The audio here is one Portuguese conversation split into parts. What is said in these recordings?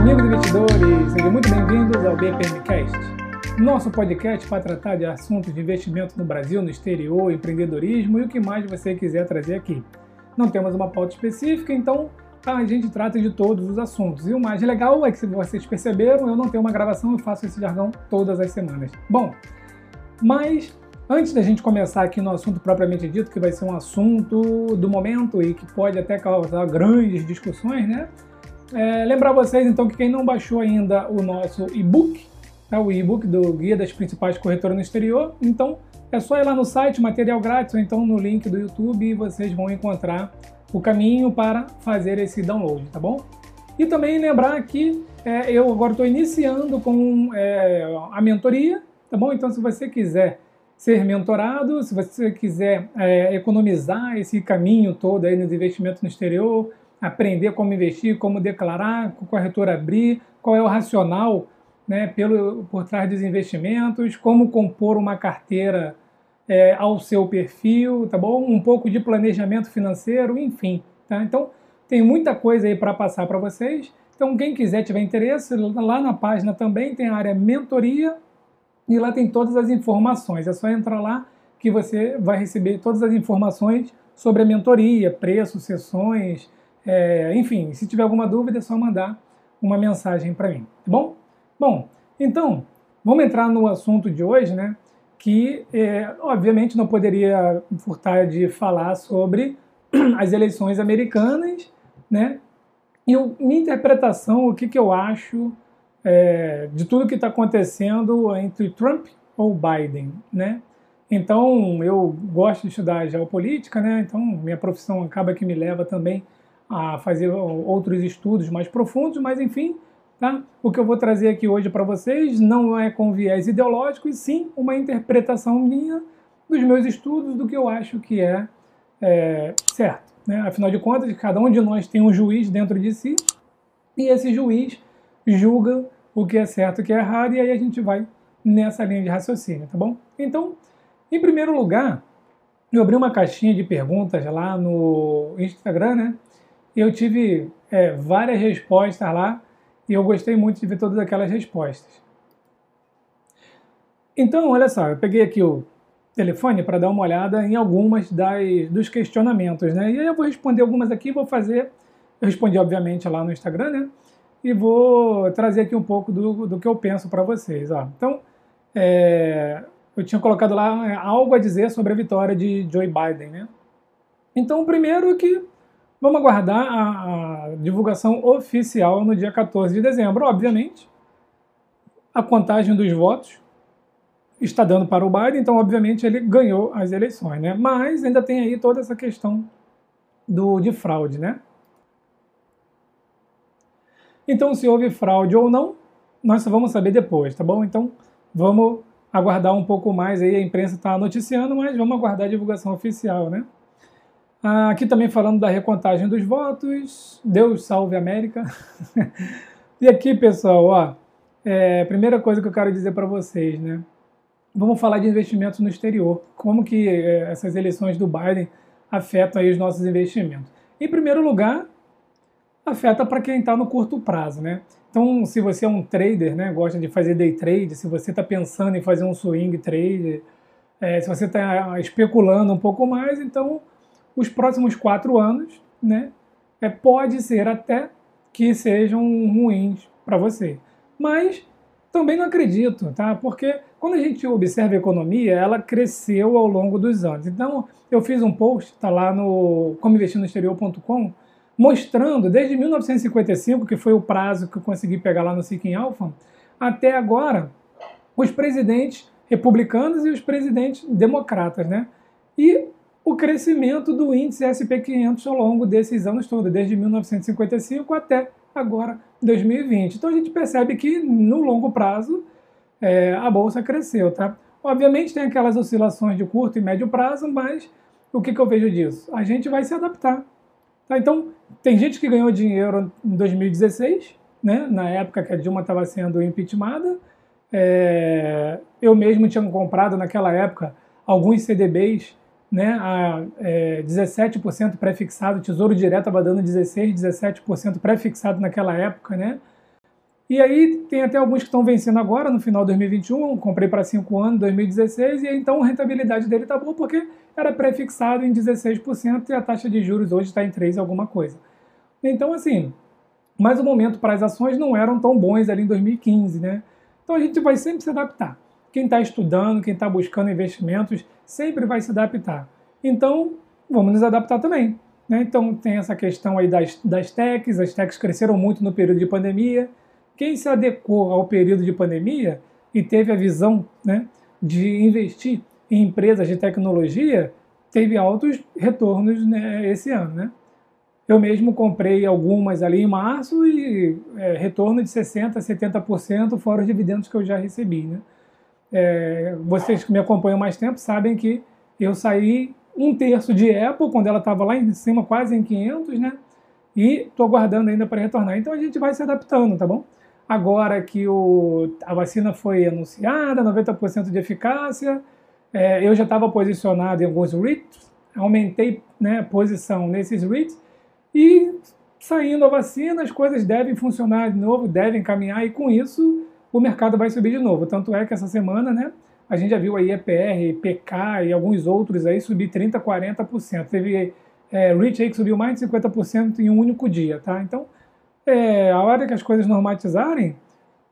amigos investidores, sejam muito bem-vindos ao BPMcast, nosso podcast para tratar de assuntos de investimento no Brasil, no exterior, empreendedorismo e o que mais você quiser trazer aqui. Não temos uma pauta específica, então a gente trata de todos os assuntos. E o mais legal é que, se vocês perceberam, eu não tenho uma gravação, eu faço esse jargão todas as semanas. Bom, mas antes da gente começar aqui no assunto propriamente dito, que vai ser um assunto do momento e que pode até causar grandes discussões, né? É, lembrar vocês então que quem não baixou ainda o nosso e-book, é o e-book do Guia das Principais Corretoras no Exterior, então é só ir lá no site, material grátis, ou então no link do YouTube e vocês vão encontrar o caminho para fazer esse download, tá bom? E também lembrar que é, eu agora estou iniciando com é, a mentoria, tá bom? Então se você quiser ser mentorado, se você quiser é, economizar esse caminho todo aí nos investimentos no exterior, aprender como investir, como declarar, o corretor abrir, qual é o racional né, pelo, por trás dos investimentos, como compor uma carteira é, ao seu perfil, tá bom? Um pouco de planejamento financeiro, enfim. Tá? Então, tem muita coisa aí para passar para vocês. Então, quem quiser, tiver interesse, lá na página também tem a área mentoria e lá tem todas as informações. É só entrar lá que você vai receber todas as informações sobre a mentoria, preços, sessões, é, enfim, se tiver alguma dúvida é só mandar uma mensagem para mim, tá bom? Bom, então, vamos entrar no assunto de hoje, né? Que, é, obviamente, não poderia furtar de falar sobre as eleições americanas, né? E o, minha interpretação, o que, que eu acho é, de tudo que está acontecendo entre Trump ou Biden, né? Então, eu gosto de estudar geopolítica, né? Então, minha profissão acaba que me leva também a fazer outros estudos mais profundos, mas enfim, tá? o que eu vou trazer aqui hoje para vocês não é com viés ideológico, e sim uma interpretação minha dos meus estudos, do que eu acho que é, é certo. Né? Afinal de contas, cada um de nós tem um juiz dentro de si, e esse juiz julga o que é certo e o que é errado, e aí a gente vai nessa linha de raciocínio, tá bom? Então, em primeiro lugar, eu abri uma caixinha de perguntas lá no Instagram, né? Eu tive é, várias respostas lá e eu gostei muito de ver todas aquelas respostas. Então, olha só, eu peguei aqui o telefone para dar uma olhada em algumas das, dos questionamentos, né? E aí eu vou responder algumas aqui, vou fazer, eu respondi obviamente lá no Instagram, né? E vou trazer aqui um pouco do, do que eu penso para vocês, ó. Então, é, eu tinha colocado lá é, algo a dizer sobre a vitória de Joe Biden, né? Então, o primeiro é que Vamos aguardar a, a, divulgação oficial no dia 14 de dezembro. Obviamente, a contagem dos votos está dando para o Biden, então, obviamente, ele ganhou as eleições, né? Mas ainda tem aí toda essa questão do, de fraude, né? Então, se houve fraude ou não, nós só vamos saber depois, tá bom? Então, vamos aguardar um pouco mais aí. A imprensa está noticiando, mas vamos aguardar a divulgação oficial, né? Aqui também falando da recontagem dos votos. Deus salve a América. e aqui, pessoal, ó, é, primeira coisa que eu quero dizer para vocês, né? Vamos falar de investimentos no exterior. Como que é, essas eleições do Biden afetam aí os nossos investimentos? Em primeiro lugar, afeta para quem está no curto prazo, né? Então, se você é um trader, né, gosta de fazer day trade, se você está pensando em fazer um swing trade, é, se você está especulando um pouco mais, então os próximos quatro anos, né, é, pode ser até que sejam ruins para você. Mas também não acredito, tá? Porque quando a gente observa a economia, ela cresceu ao longo dos anos. Então, eu fiz um post, tá lá no comoinvestirnoexterior.com, mostrando desde 1955, que foi o prazo que eu consegui pegar lá no Seeking Alpha, até agora, os presidentes republicanos e os presidentes democratas, né? E o crescimento do índice SP500 ao longo desses anos todos, desde 1955 até agora 2020. Então a gente percebe que no longo prazo é, a bolsa cresceu, tá? Obviamente tem aquelas oscilações de curto e médio prazo, mas o que, que eu vejo disso? A gente vai se adaptar. Tá? Então tem gente que ganhou dinheiro em 2016, né? Na época que a Dilma estava sendo impeachmentada. É, eu mesmo tinha comprado naquela época alguns CDBs né, a é, 17% pré-fixado, Tesouro Direto estava dando 16%, 17% pré-fixado naquela época, né? E aí tem até alguns que estão vencendo agora, no final de 2021, comprei para 5 anos, 2016, e então a rentabilidade dele está boa porque era pré-fixado em 16% e a taxa de juros hoje está em 3 alguma coisa. Então, assim, mas o momento para as ações não eram tão bons ali em 2015, né? Então a gente vai sempre se adaptar. Quem está estudando, quem está buscando investimentos, sempre vai se adaptar. Então, vamos nos adaptar também. Né? Então tem essa questão aí das, das techs, as techs cresceram muito no período de pandemia, quem se adequou ao período de pandemia e teve a visão né, de investir em empresas de tecnologia, teve altos retornos né, esse ano. Né? Eu mesmo comprei algumas ali em março e é, retorno de 60%, 70%, fora os dividendos que eu já recebi. Né? É, vocês que me acompanham mais tempo sabem que eu saí um terço de Apple, quando ela estava lá em cima, quase em 500, né? E estou aguardando ainda para retornar. Então a gente vai se adaptando, tá bom? Agora que o, a vacina foi anunciada, 90% de eficácia, é, eu já estava posicionado em alguns REITs, aumentei né, posição nesses REITs e saindo a vacina, as coisas devem funcionar de novo, devem caminhar e com isso o mercado vai subir de novo. Tanto é que essa semana, né, a gente já viu aí EPR, PK e alguns outros aí subir 30%, 40%. Teve é, Rich aí que subiu mais de 50% em um único dia, tá? Então, é, a hora que as coisas normatizarem,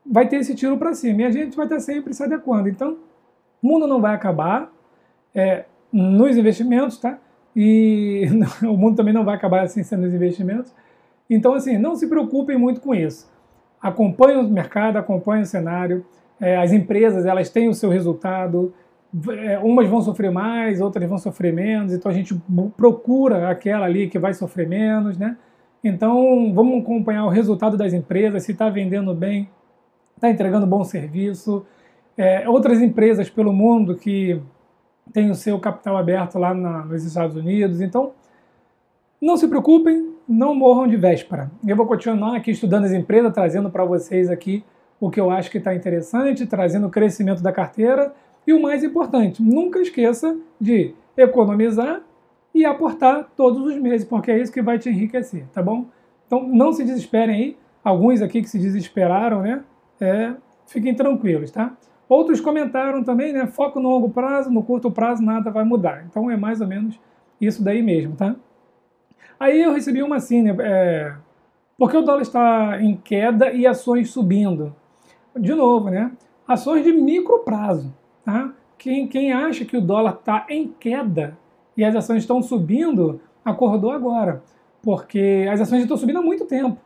vai ter esse tiro para cima e a gente vai estar sempre se adequando. Então, o mundo não vai acabar é, nos investimentos, tá? E o mundo também não vai acabar assim sendo nos investimentos. Então, assim, não se preocupem muito com isso. Acompanhem o mercado, acompanhem o cenário. É, as empresas, elas têm o seu resultado. É, umas vão sofrer mais, outras vão sofrer menos. Então, a gente procura aquela ali que vai sofrer menos, né? Então, vamos acompanhar o resultado das empresas, se está vendendo bem, está entregando bom serviço. É, outras empresas pelo mundo que têm o seu capital aberto lá na, nos Estados Unidos. Então, não se preocupem, não morram de véspera. Eu vou continuar aqui estudando as empresas, trazendo para vocês aqui o que eu acho que está interessante, trazendo o crescimento da carteira. E o mais importante, nunca esqueça de economizar e aportar todos os meses, porque é isso que vai te enriquecer, tá bom? Então não se desesperem aí, alguns aqui que se desesperaram, né? É, fiquem tranquilos, tá? Outros comentaram também, né? Foco no longo prazo, no curto prazo nada vai mudar. Então é mais ou menos isso daí mesmo, tá? Aí eu recebi uma assim, né? É, porque o dólar está em queda e ações subindo? De novo, né? Ações de micro prazo, tá? Quem, quem acha que o dólar está em queda e as ações estão subindo, acordou agora, porque as ações estão subindo há muito tempo,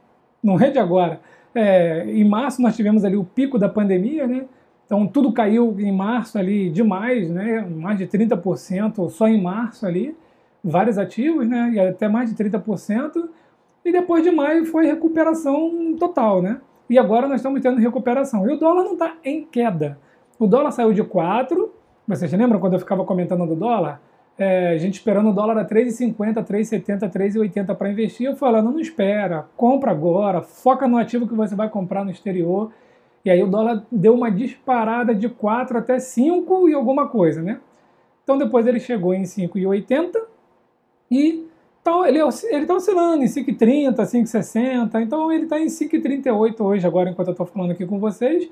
não é de agora. É, em março nós tivemos ali o pico da pandemia, né? Então tudo caiu em março ali demais, né? Mais de 30% só em março ali, vários ativos, né? E até mais de 30%. E depois de maio foi recuperação total, né? E agora nós estamos tendo recuperação. E o dólar não está em queda. O dólar saiu de 4. Vocês lembram quando eu ficava comentando do dólar? é, a gente esperando o dólar a 3,50, 3,70, 3,80 para investir, eu falando, não espera, compra agora, foca no ativo que você vai comprar no exterior. E aí o dólar deu uma disparada de 4 até 5 e alguma coisa, né? Então depois ele chegou em 5,80 e então, ele está oscilando em 5,30, 5,60, então ele está em 5,38 hoje, agora enquanto eu estou falando aqui com vocês.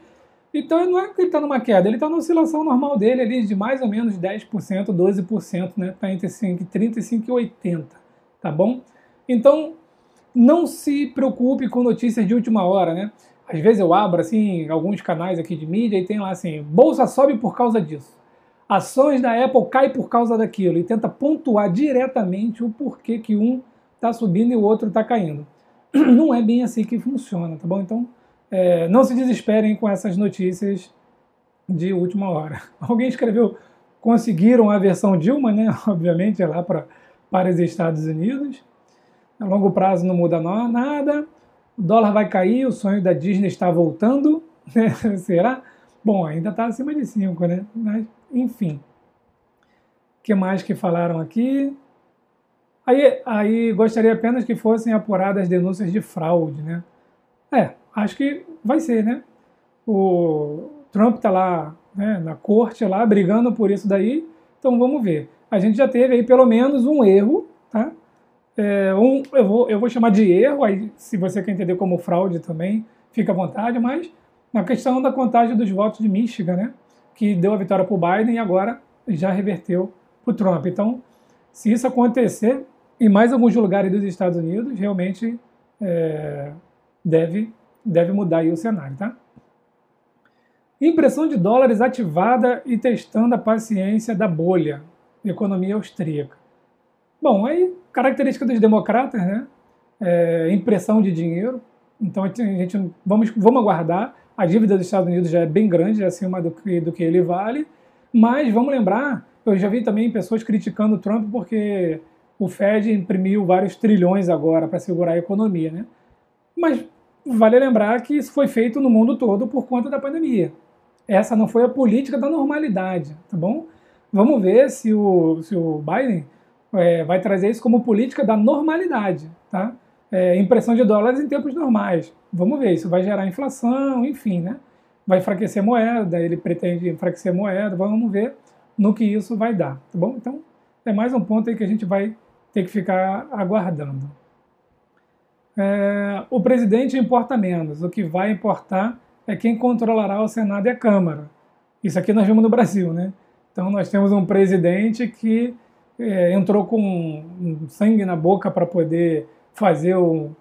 Então não é que ele está numa queda, ele está na oscilação normal dele ali de mais ou menos 10%, 12%, né? Está entre 5,30 e 5,80, tá bom? Então não se preocupe com notícias de última hora, né? Às vezes eu abro assim alguns canais aqui de mídia e tem lá assim, bolsa sobe por causa disso. Ações da Apple cai por causa daquilo e tenta pontuar diretamente o porquê que um está subindo e o outro está caindo. Não é bem assim que funciona, tá bom? Então é, não se desesperem com essas notícias de última hora. Alguém escreveu, conseguiram a versão Dilma, né? Obviamente, é lá pra, para os Estados Unidos. A longo prazo não muda nada. O dólar vai cair, o sonho da Disney está voltando. Né? Será? Bom, ainda está acima de 5, né? Mas, enfim. O que mais que falaram aqui? Aí, aí gostaria apenas que fossem apuradas denúncias de fraude, né? É, acho que vai ser, né? O Trump está lá né, na corte, lá brigando por isso daí, então vamos ver. A gente já teve aí pelo menos um erro, tá? É, um, eu, vou, eu vou chamar de erro, aí se você quer entender como fraude também, fica à vontade, mas na questão da contagem dos votos de Michigan, né, que deu a vitória para o Biden e agora já reverteu para o Trump. Então, se isso acontecer em mais alguns lugares dos Estados Unidos, realmente é, deve, deve mudar aí o cenário, tá? Impressão de dólares ativada e testando a paciência da bolha, economia austríaca. Bom, aí, característica dos democratas, né? É, impressão de dinheiro. Então, a gente vamos, vamos aguardar. A dívida dos Estados Unidos já é bem grande, é acima do que, do que ele vale. Mas vamos lembrar, eu já vi também pessoas criticando o Trump porque o Fed imprimiu vários trilhões agora para segurar a economia, né? Mas vale lembrar que isso foi feito no mundo todo por conta da pandemia. Essa não foi a política da normalidade, tá bom? Vamos ver se o, se o Biden é, vai trazer isso como política da normalidade, tá? É, impressão de dólares em tempos normais. Vamos ver, isso vai gerar inflação, enfim, né? Vai enfraquecer moeda, ele pretende enfraquecer moeda, vamos ver no que isso vai dar, tá bom? Então, é mais um ponto aí que a gente vai ter que ficar aguardando. É, o presidente importa menos, o que vai importar é quem controlará o Senado e a Câmara. Isso aqui nós vimos no Brasil, né? Então nós temos um presidente que é, entrou com sangue na boca para poder fazer um,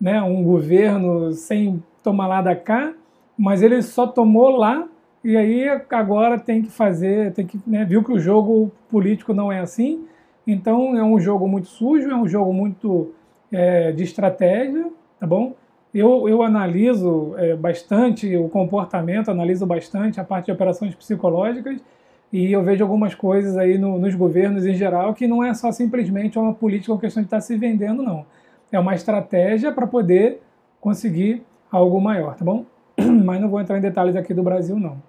né, um governo sem tomar lá da cá, mas ele só tomou lá e aí agora tem que fazer, tem que né, viu que o jogo político não é assim, então é um jogo muito sujo, é um jogo muito é, de estratégia, tá bom? Eu, eu analiso é, bastante o comportamento, analiso bastante a parte de operações psicológicas e eu vejo algumas coisas aí no, nos governos em geral que não é só simplesmente uma política ou questão de estar se vendendo, não. É uma estratégia para poder conseguir algo maior, tá bom? Mas não vou entrar em detalhes aqui do Brasil, não.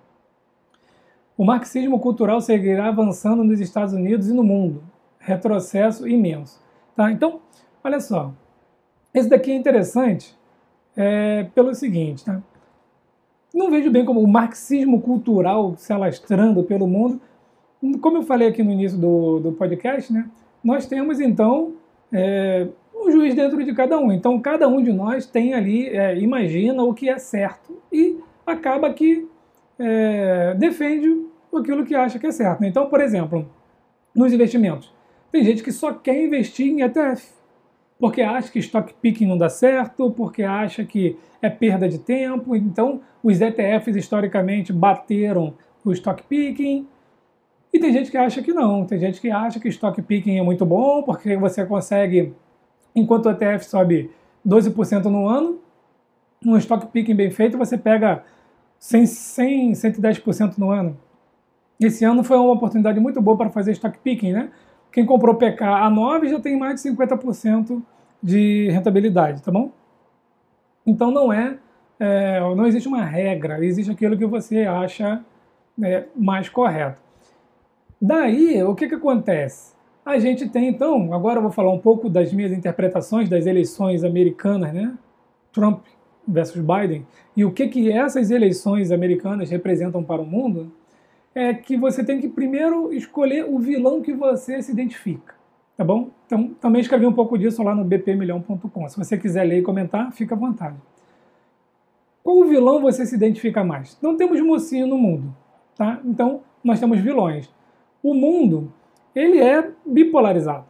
O marxismo cultural seguirá avançando nos Estados Unidos e no mundo. Retrocesso imenso. Tá? Então, olha só. Esse daqui é interessante é, pelo seguinte, tá? Não vejo bem como o marxismo cultural se alastrando pelo mundo. Como eu falei aqui no início do, do podcast, né? Nós temos então é, juiz dentro de cada um. Então cada um de nós tem ali, é, imagina o que é certo e acaba que é, defende aquilo que acha que é certo. Então, por exemplo, nos investimentos, tem gente que só quer investir em ETF porque acha que stock picking não dá certo, porque acha que é perda de tempo. Então, os ETFs historicamente bateram o stock picking. E tem gente que acha que não. Tem gente que acha que stock picking é muito bom, porque você consegue, enquanto o ETF sobe 12% no ano, um stock picking bem feito, você pega 100, 100 110% no ano. Esse ano foi uma oportunidade muito boa para fazer stock picking, né? Quem comprou PK a 9 já tem mais de 50% de rentabilidade, tá bom? Então não é, é, não existe uma regra, existe aquilo que você acha é, mais correto. Daí, o que, que acontece? A gente tem então, agora eu vou falar um pouco das minhas interpretações das eleições americanas, né? Trump versus Biden, e o que, que essas eleições americanas representam para o mundo é que você tem que primeiro escolher o vilão que você se identifica, tá bom? Então, também escrevi um pouco disso lá no bpmilhão.com. Se você quiser ler e comentar, fica à vontade. Qual vilão você se identifica mais? Não temos mocinho no mundo, tá? Então, nós temos vilões. O mundo, ele é bipolarizado.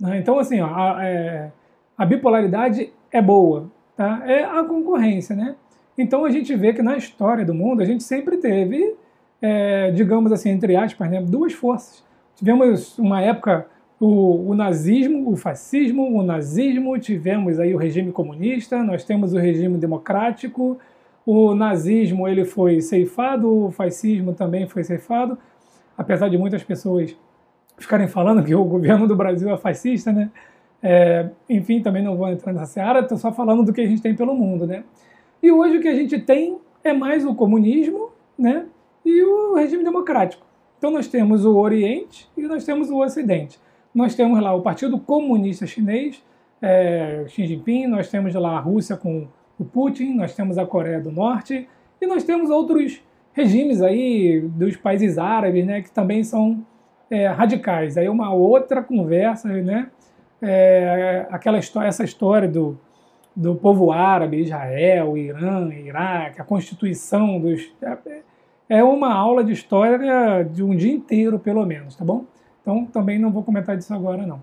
Né? Então, assim, ó, a, é, a bipolaridade é boa, tá? É a concorrência, né? Então, a gente vê que na história do mundo, a gente sempre teve é, digamos assim, entre aspas, né, duas forças. Tivemos uma época o, o, nazismo, o fascismo, o nazismo, tivemos aí o regime comunista, nós temos o regime democrático, o nazismo ele foi ceifado, o fascismo também foi ceifado, apesar de muitas pessoas ficarem falando que o governo do Brasil é fascista, né? É, enfim, também não vou entrar nessa seara, estou só falando do que a gente tem pelo mundo, né? E hoje o que a gente tem é mais o comunismo, né? e o regime democrático. Então nós temos o Oriente e nós temos o Ocidente. Nós temos lá o Partido Comunista Chinês, é, Xi Jinping, nós temos lá a Rússia com o Putin, nós temos a Coreia do Norte e nós temos outros regimes aí dos países árabes, né, que também são é, radicais. Aí uma outra conversa, né, é, aquela história, essa história do, do povo árabe, Israel, Irã, Iraque, a constituição dos. É, é uma aula de história de um dia inteiro, pelo menos, tá bom? Então também não vou comentar disso agora, não.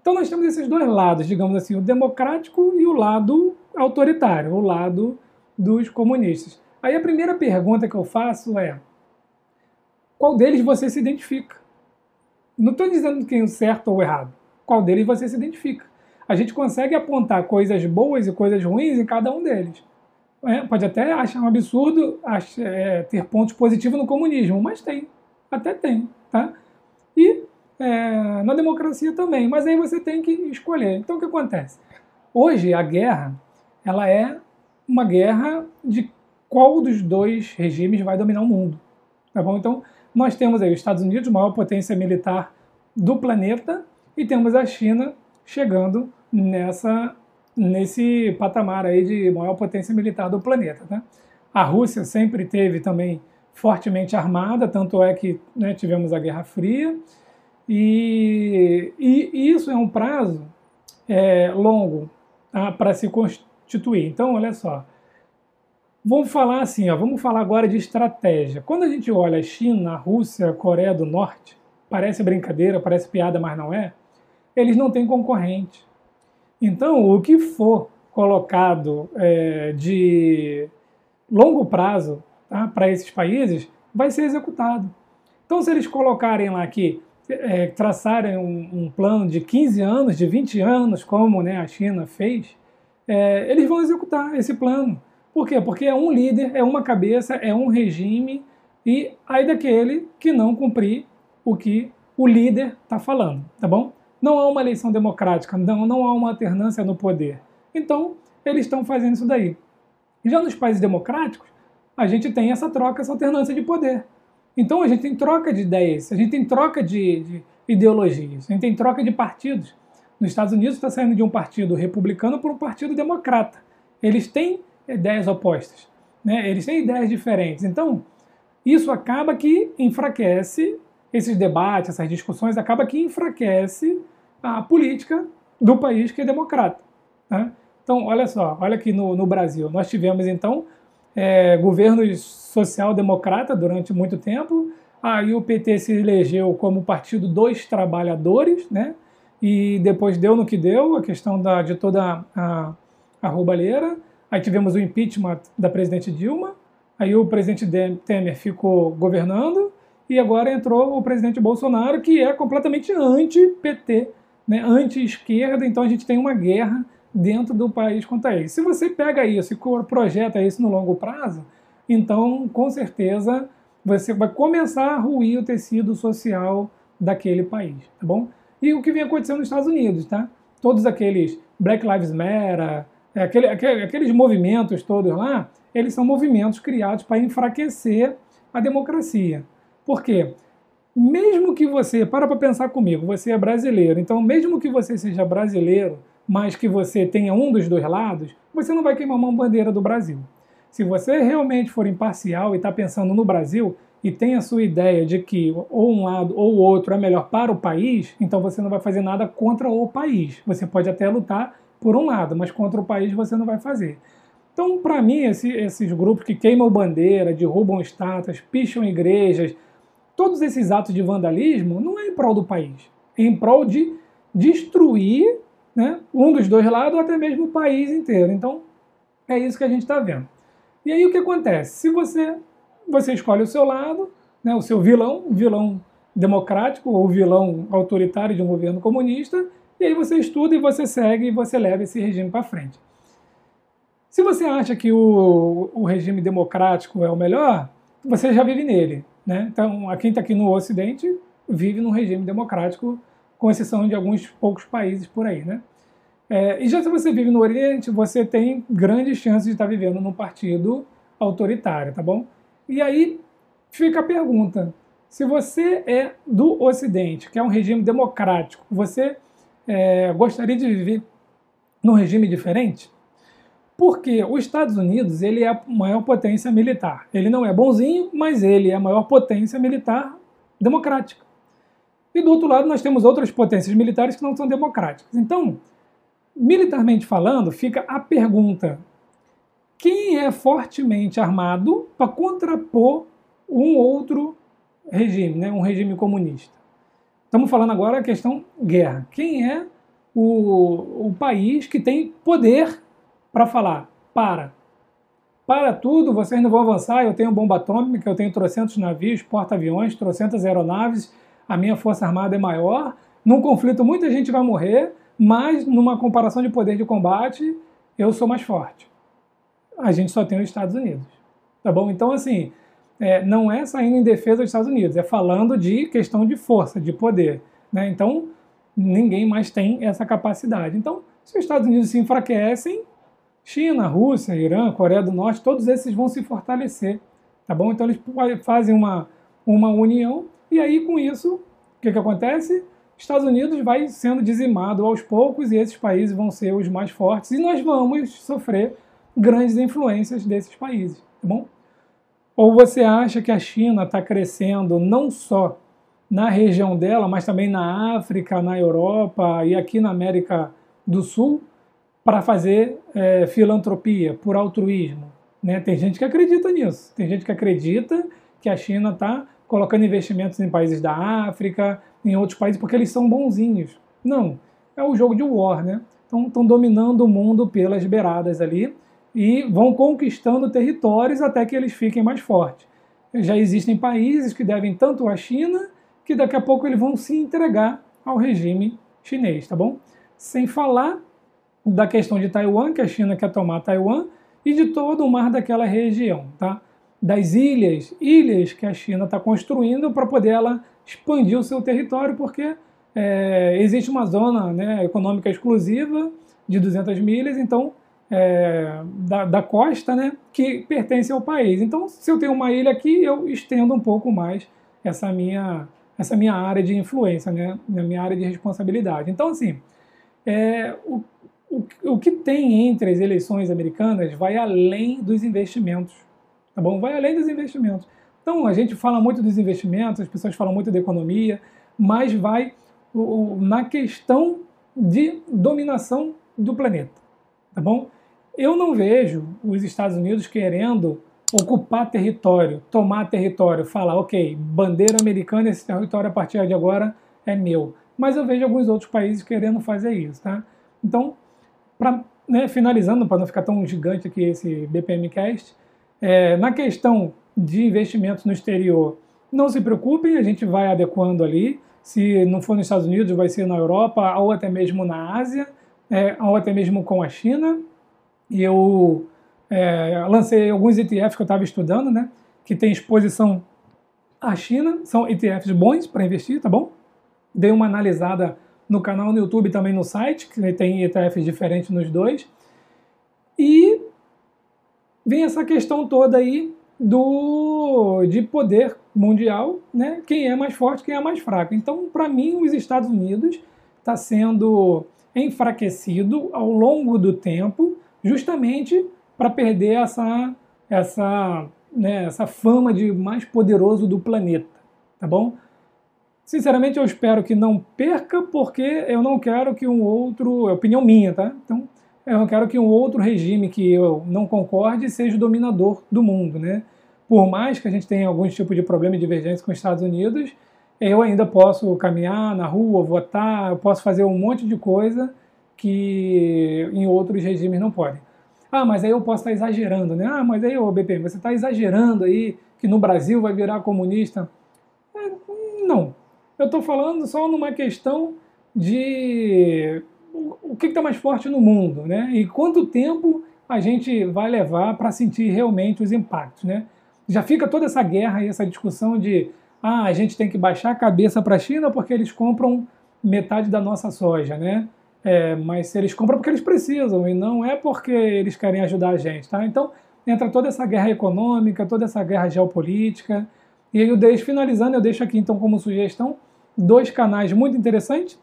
Então nós temos esses dois lados, digamos assim, o democrático e o lado autoritário, o lado dos comunistas. Aí a primeira pergunta que eu faço é: qual deles você se identifica? Não estou dizendo quem é certo ou errado. Qual deles você se identifica? A gente consegue apontar coisas boas e coisas ruins em cada um deles. É, pode até achar um absurdo achar, é, ter pontos positivos no comunismo, mas tem. Até tem. Tá? E é, na democracia também, mas aí você tem que escolher. Então o que acontece? Hoje a guerra ela é uma guerra de qual dos dois regimes vai dominar o mundo. Tá bom? Então nós temos aí os Estados Unidos, maior potência militar do planeta, e temos a China chegando nessa nesse patamar aí de maior potência militar do planeta. Tá? A Rússia sempre teve também fortemente armada, tanto é que né, tivemos a Guerra Fria, e, e isso é um prazo é, longo tá, para se constituir. Então, olha só. Vamos falar assim, ó, vamos falar agora de estratégia. Quando a gente olha a China, a Rússia, a Coreia do Norte, parece brincadeira, parece piada, mas não é. Eles não têm concorrente. Então, o que for colocado é, de longo prazo tá, para esses países vai ser executado. Então, se eles colocarem lá que é, traçarem um, um, plano de 15 anos, de 20 anos, como né, a China fez, é, eles vão executar esse plano. Por quê? Porque é um líder, é uma cabeça, é um regime, e aí daquele que não cumprir o que o líder está falando, tá bom? Não há uma eleição democrática, não, não há uma alternância no poder. Então, eles estão fazendo isso daí. Já nos países democráticos, a gente tem essa troca, essa alternância de poder. Então a gente tem troca de ideias, a gente tem troca de, de ideologias, a gente tem troca de partidos. Nos Estados Unidos está saindo de um partido republicano para um partido democrata. Eles têm ideias opostas, né? eles têm ideias diferentes. Então, isso acaba que enfraquece esses debates, essas discussões, acaba que enfraquece a política do país que é democrata. Né? Então, olha só, olha aqui no, no Brasil. Nós tivemos, então, é, governos social-democrata durante muito tempo. Aí o PT se elegeu como partido dos trabalhadores, né? E depois deu no que deu, a questão da, de toda a, a roubalheira. Aí tivemos o impeachment da presidente Dilma. Aí o presidente Temer ficou governando. E agora entrou o presidente Bolsonaro, que é completamente anti-PT, né? anti-esquerda. Então a gente tem uma guerra dentro do país quanto a isso. Se você pega isso e projeta isso no longo prazo, então com certeza você vai começar a ruir o tecido social daquele país, tá bom? E o que vem acontecendo nos Estados Unidos, tá? Todos aqueles Black Lives Matter, é, aquele, aquele, aqueles movimentos todos lá, eles são movimentos criados para enfraquecer a democracia. Por quê? Mesmo que você, para para pensar comigo, você é brasileiro, então mesmo que você seja brasileiro, mas que você tenha um dos dois lados, você não vai queimar uma bandeira do Brasil. Se você realmente for imparcial e está pensando no Brasil e tem a sua ideia de que ou um lado ou outro é melhor para o país, então você não vai fazer nada contra o país. Você pode até lutar por um lado, mas contra o país você não vai fazer. Então, para mim, esse, esses grupos que queimam bandeira, derrubam estátuas, picham igrejas, todos esses atos de vandalismo não é em prol do país, é em prol de destruir né, um dos dois lados ou até mesmo o país inteiro. Então, é isso que a gente está vendo. E aí o que acontece? Se você, você escolhe o seu lado, né, o seu vilão, vilão democrático ou vilão autoritário de um governo comunista, e aí você estuda e você segue e você leva esse regime para frente. Se você acha que o, o regime democrático é o melhor, você já vive nele. Né? Então, quem está aqui no Ocidente vive num regime democrático com exceção de alguns poucos países por aí, né? É, e já se você vive no Oriente, você tem grandes chances de estar vivendo num partido autoritário, tá bom? E aí fica a pergunta: se você é do Ocidente, que é um regime democrático, você é, gostaria de viver num regime diferente? Porque os Estados Unidos ele é a maior potência militar. Ele não é bonzinho, mas ele é a maior potência militar democrática. E do outro lado, nós temos outras potências militares que não são democráticas. Então, militarmente falando, fica a pergunta: quem é fortemente armado para contrapor um outro regime, né, um regime comunista? Estamos falando agora a questão guerra. Quem é o, o país que tem poder para falar: para, para tudo, vocês não vão avançar, eu tenho bomba atômica, eu tenho trocentos navios, porta-aviões, trocentas aeronaves, a minha força armada é maior. Num conflito muita gente vai morrer, mas numa comparação de poder de combate, eu sou mais forte. A gente só tem os Estados Unidos. Tá bom? Então, assim, é, não é saindo em defesa dos Estados Unidos, é falando de questão de força, de poder. Né? Então, ninguém mais tem essa capacidade. Então, se os Estados Unidos se enfraquecem, China, Rússia, Irã, Coreia do Norte, todos esses vão se fortalecer. Tá bom? Então, eles fazem uma, uma união e aí, com isso, o que, que acontece? Estados Unidos vai sendo dizimado aos poucos e esses países vão ser os mais fortes e nós vamos sofrer grandes influências desses países, tá bom? Ou você acha que a China está crescendo não só na região dela, mas também na África, na Europa e aqui na América do Sul para fazer é, filantropia, por altruísmo? Né? Tem gente que acredita nisso, tem gente que acredita que a China está colocando investimentos em países da África, em outros países, porque eles são bonzinhos. Não, é o jogo de war, né? Então estão dominando o mundo pelas beiradas ali e vão conquistando territórios até que eles fiquem mais fortes. Já existem países que devem tanto à China que daqui a pouco eles vão se entregar ao regime chinês, tá bom? Sem falar da questão de Taiwan, que a China quer tomar Taiwan, e de todo o mar daquela região, tá? das ilhas, ilhas que a China está construindo para poder ela expandir o seu território, porque é, existe uma zona né, econômica exclusiva de 200 milhas, então é, da, da, costa, né, que pertence ao país. Então, se eu tenho uma ilha aqui, eu estendo um pouco mais essa minha essa minha área de influência, né, minha área de responsabilidade. Então, assim, é, o, o, o que tem entre as eleições americanas vai além dos investimentos tá bom? Vai além dos investimentos. Então, a gente fala muito dos investimentos, as pessoas falam muito da economia, mas vai o, na questão de dominação do planeta, tá bom? Eu não vejo os Estados Unidos querendo ocupar território, tomar território, falar, ok, bandeira americana, esse território a partir de agora é meu. Mas eu vejo alguns outros países querendo fazer isso, tá? Então, para né, finalizando, para não ficar tão gigante aqui esse BPMcast, é, na questão de investimentos no exterior, não se preocupem, a gente vai adequando ali. Se não for nos Estados Unidos, vai ser na Europa ou até mesmo na Ásia, é, ou até mesmo com a China. E eu é, lancei alguns ETFs que eu estava estudando, né, que tem exposição à China, são ETFs bons para investir, tá bom? Dei uma analisada no canal no YouTube também no site, que tem ETFs diferentes nos dois. E vem essa questão toda aí do de poder mundial, né? Quem é mais forte, quem é mais fraco. Então, para mim, os Estados Unidos está sendo enfraquecido ao longo do tempo, justamente para perder essa essa né, essa fama de mais poderoso do planeta, tá bom? Sinceramente, eu espero que não perca, porque eu não quero que um outro, é opinião minha, tá? Então, eu quero que um outro regime que eu não concorde seja o dominador do mundo, né? Por mais que a gente tenha algum tipo de problema e divergência com os Estados Unidos, eu ainda posso caminhar na rua, votar, eu posso fazer um monte de coisa que em outros regimes não podem. Ah, mas aí eu posso estar exagerando, né? Ah, mas aí, ô BP, você está exagerando aí que no Brasil vai virar comunista. É, não. Eu estou falando só numa questão de o que está mais forte no mundo, né? E quanto tempo a gente vai levar para sentir realmente os impactos, né? Já fica toda essa guerra e essa discussão de ah, a gente tem que baixar a cabeça para a China porque eles compram metade da nossa soja, né? É, mas se eles compram porque eles precisam e não é porque eles querem ajudar a gente, tá? Então entra toda essa guerra econômica, toda essa guerra geopolítica. E aí eu deixo, finalizando, eu deixo aqui então como sugestão dois canais muito interessantes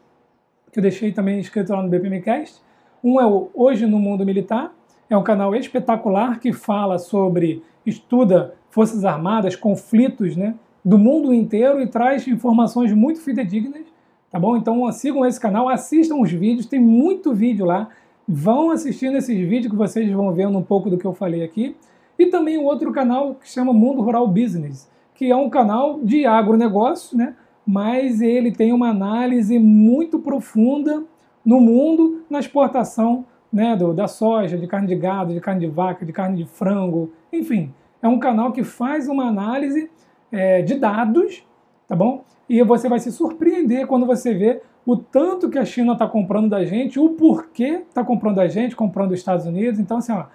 que eu deixei também escrito lá no BPMcast. Um é o Hoje no Mundo Militar, é um canal espetacular que fala sobre, estuda Forças Armadas, conflitos né, do mundo inteiro e traz informações muito fidedignas, tá bom? Então sigam esse canal, assistam os vídeos, tem muito vídeo lá, vão assistindo esses vídeos que vocês vão vendo um pouco do que eu falei aqui. E também um outro canal que chama Mundo Rural Business, que é um canal de agronegócio, né? mas ele tem uma análise muito profunda no mundo na exportação né, do, da soja, de carne de gado, de carne de vaca, de carne de frango, enfim. É um canal que faz uma análise é, de dados, tá bom? E você vai se surpreender quando você vê o tanto que a China está comprando da gente, o porquê está comprando da gente, comprando dos Estados Unidos. Então, assim, ó,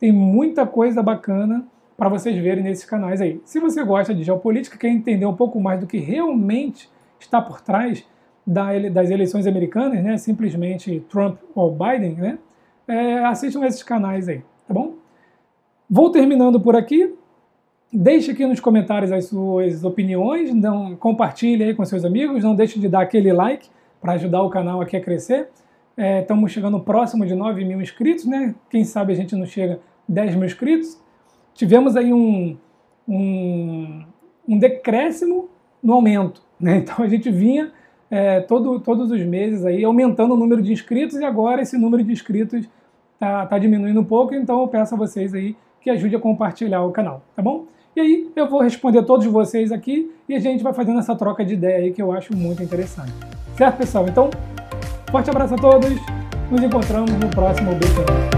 tem muita coisa bacana para vocês verem nesses canais aí. Se você gosta de geopolítica, quer entender um pouco mais do que realmente está por trás das eleições americanas, né, simplesmente Trump ou Biden, né, é, assistam esses canais aí, tá bom? Vou terminando por aqui. Deixe aqui nos comentários as suas opiniões, não compartilhe aí com seus amigos, não deixe de dar aquele like para ajudar o canal aqui a crescer. É, estamos chegando próximo de 9 mil inscritos, né? Quem sabe a gente não chega a 10 mil inscritos. Tivemos aí um, um, um decréscimo no aumento, né? Então a gente vinha é, todo, todos os meses aí aumentando o número de inscritos e agora esse número de inscritos está tá diminuindo um pouco, então eu peço a vocês aí que ajude a compartilhar o canal, tá bom? E aí eu vou responder todos vocês aqui e a gente vai fazendo essa troca de ideia aí que eu acho muito interessante. Certo, pessoal? Então, forte abraço a todos. Nos encontramos no próximo BTN.